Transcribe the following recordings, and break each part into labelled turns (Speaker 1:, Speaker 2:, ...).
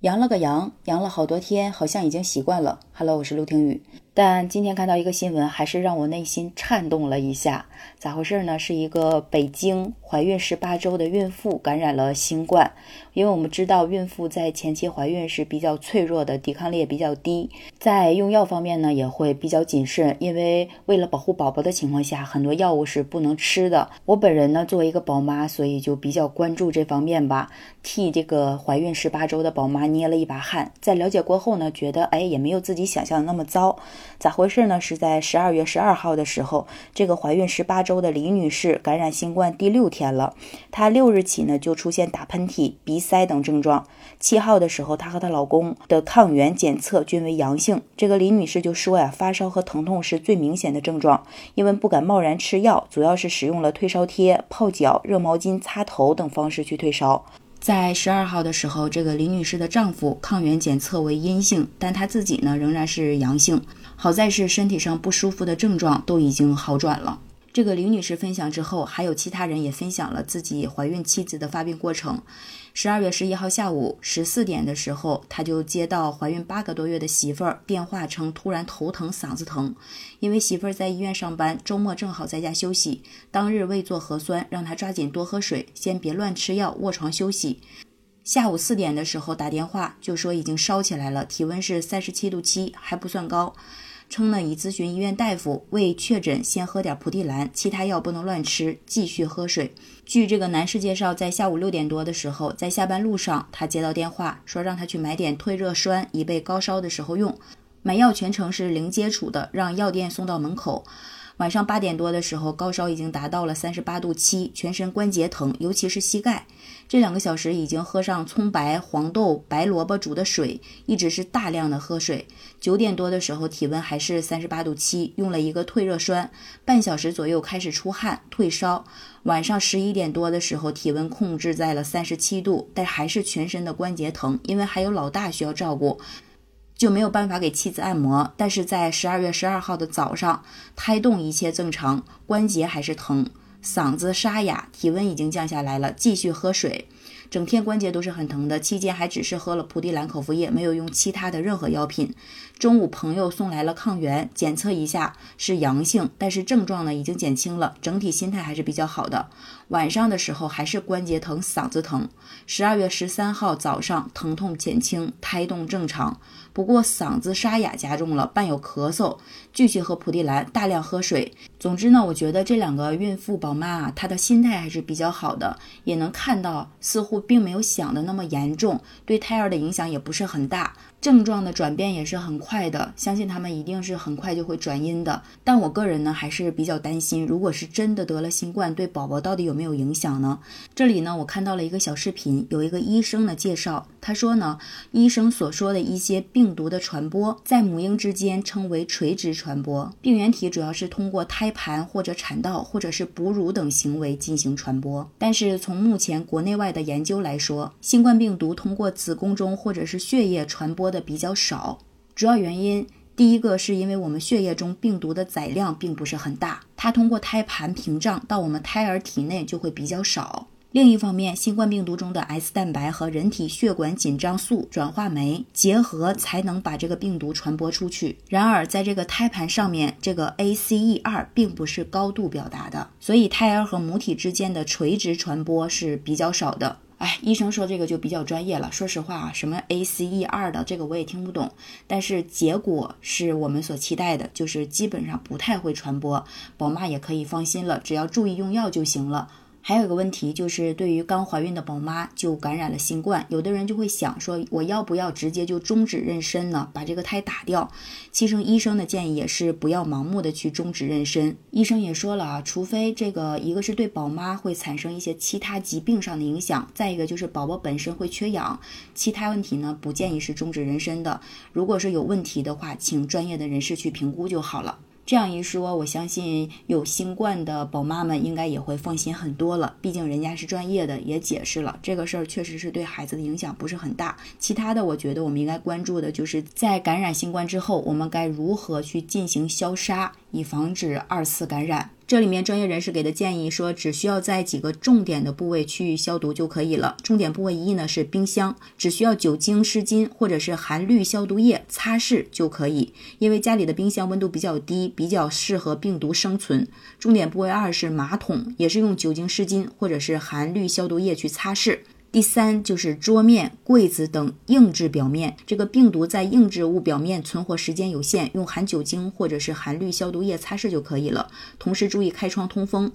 Speaker 1: 阳了个阳，阳了好多天，好像已经习惯了。Hello，我是陆庭雨。但今天看到一个新闻，还是让我内心颤动了一下。咋回事呢？是一个北京怀孕十八周的孕妇感染了新冠。因为我们知道，孕妇在前期怀孕是比较脆弱的，抵抗力也比较低，在用药方面呢也会比较谨慎。因为为了保护宝宝的情况下，很多药物是不能吃的。我本人呢作为一个宝妈，所以就比较关注这方面吧，替这个怀孕十八周的宝妈捏了一把汗。在了解过后呢，觉得哎也没有自己想象的那么糟。咋回事呢？是在十二月十二号的时候，这个怀孕十八周的李女士感染新冠第六天了。她六日起呢就出现打喷嚏、鼻塞等症状。七号的时候，她和她老公的抗原检测均为阳性。这个李女士就说呀，发烧和疼痛是最明显的症状，因为不敢贸然吃药，主要是使用了退烧贴、泡脚、热毛巾擦头等方式去退烧。在十二号的时候，这个李女士的丈夫抗原检测为阴性，但她自己呢仍然是阳性。好在是身体上不舒服的症状都已经好转了。这个李女士分享之后，还有其他人也分享了自己怀孕妻子的发病过程。十二月十一号下午十四点的时候，她就接到怀孕八个多月的媳妇儿电话，称突然头疼、嗓子疼。因为媳妇儿在医院上班，周末正好在家休息，当日未做核酸，让她抓紧多喝水，先别乱吃药，卧床休息。下午四点的时候打电话就说已经烧起来了，体温是三十七度七，还不算高。称呢已咨询医院大夫，未确诊先喝点蒲地蓝，其他药不能乱吃，继续喝水。据这个男士介绍，在下午六点多的时候，在下班路上，他接到电话，说让他去买点退热栓，以备高烧的时候用。买药全程是零接触的，让药店送到门口。晚上八点多的时候，高烧已经达到了三十八度七，全身关节疼，尤其是膝盖。这两个小时已经喝上葱白、黄豆、白萝卜煮的水，一直是大量的喝水。九点多的时候，体温还是三十八度七，用了一个退热栓，半小时左右开始出汗退烧。晚上十一点多的时候，体温控制在了三十七度，但还是全身的关节疼，因为还有老大需要照顾。就没有办法给妻子按摩，但是在十二月十二号的早上，胎动一切正常，关节还是疼，嗓子沙哑，体温已经降下来了，继续喝水。整天关节都是很疼的，期间还只是喝了蒲地蓝口服液，没有用其他的任何药品。中午朋友送来了抗原，检测一下是阳性，但是症状呢已经减轻了，整体心态还是比较好的。晚上的时候还是关节疼、嗓子疼。十二月十三号早上疼痛减轻，胎动正常，不过嗓子沙哑加重了，伴有咳嗽，继续喝蒲地蓝，大量喝水。总之呢，我觉得这两个孕妇宝妈啊，她的心态还是比较好的，也能看到似乎并没有想的那么严重，对胎儿的影响也不是很大。症状的转变也是很快的，相信他们一定是很快就会转阴的。但我个人呢还是比较担心，如果是真的得了新冠，对宝宝到底有没有影响呢？这里呢我看到了一个小视频，有一个医生的介绍，他说呢，医生所说的一些病毒的传播，在母婴之间称为垂直传播，病原体主要是通过胎盘或者产道或者是哺乳等行为进行传播。但是从目前国内外的研究来说，新冠病毒通过子宫中或者是血液传播。的比较少，主要原因第一个是因为我们血液中病毒的载量并不是很大，它通过胎盘屏障到我们胎儿体内就会比较少。另一方面，新冠病毒中的 S 蛋白和人体血管紧张素转化酶结合，才能把这个病毒传播出去。然而，在这个胎盘上面，这个 ACE2 并不是高度表达的，所以胎儿和母体之间的垂直传播是比较少的。哎，医生说这个就比较专业了。说实话啊，什么 A C E 二的这个我也听不懂，但是结果是我们所期待的，就是基本上不太会传播，宝妈也可以放心了，只要注意用药就行了。还有一个问题就是，对于刚怀孕的宝妈就感染了新冠，有的人就会想说，我要不要直接就终止妊娠呢？把这个胎打掉？其实医生的建议也是不要盲目的去终止妊娠。医生也说了啊，除非这个一个是对宝妈会产生一些其他疾病上的影响，再一个就是宝宝本身会缺氧，其他问题呢不建议是终止妊娠的。如果是有问题的话，请专业的人士去评估就好了。这样一说，我相信有新冠的宝妈们应该也会放心很多了。毕竟人家是专业的，也解释了这个事儿确实是对孩子的影响不是很大。其他的，我觉得我们应该关注的就是在感染新冠之后，我们该如何去进行消杀，以防止二次感染。这里面专业人士给的建议说，只需要在几个重点的部位区域消毒就可以了。重点部位一呢是冰箱，只需要酒精湿巾或者是含氯消毒液擦拭就可以，因为家里的冰箱温度比较低，比较适合病毒生存。重点部位二是马桶，也是用酒精湿巾或者是含氯消毒液去擦拭。第三就是桌面、柜子等硬质表面，这个病毒在硬质物表面存活时间有限，用含酒精或者是含氯消毒液擦拭就可以了。同时注意开窗通风。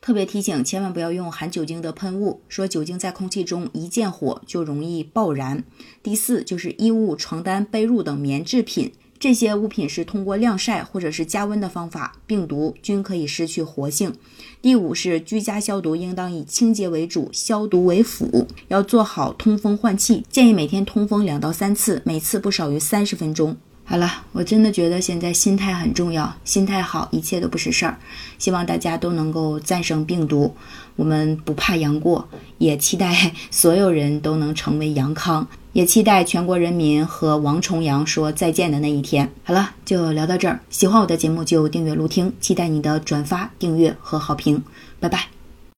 Speaker 1: 特别提醒，千万不要用含酒精的喷雾，说酒精在空气中一见火就容易爆燃。第四就是衣物、床单、被褥等棉制品。这些物品是通过晾晒或者是加温的方法，病毒均可以失去活性。第五是居家消毒，应当以清洁为主，消毒为辅，要做好通风换气，建议每天通风两到三次，每次不少于三十分钟。好了，我真的觉得现在心态很重要，心态好，一切都不是事儿。希望大家都能够战胜病毒，我们不怕杨过，也期待所有人都能成为杨康，也期待全国人民和王重阳说再见的那一天。好了，就聊到这儿，喜欢我的节目就订阅、录听，期待你的转发、订阅和好评，拜拜。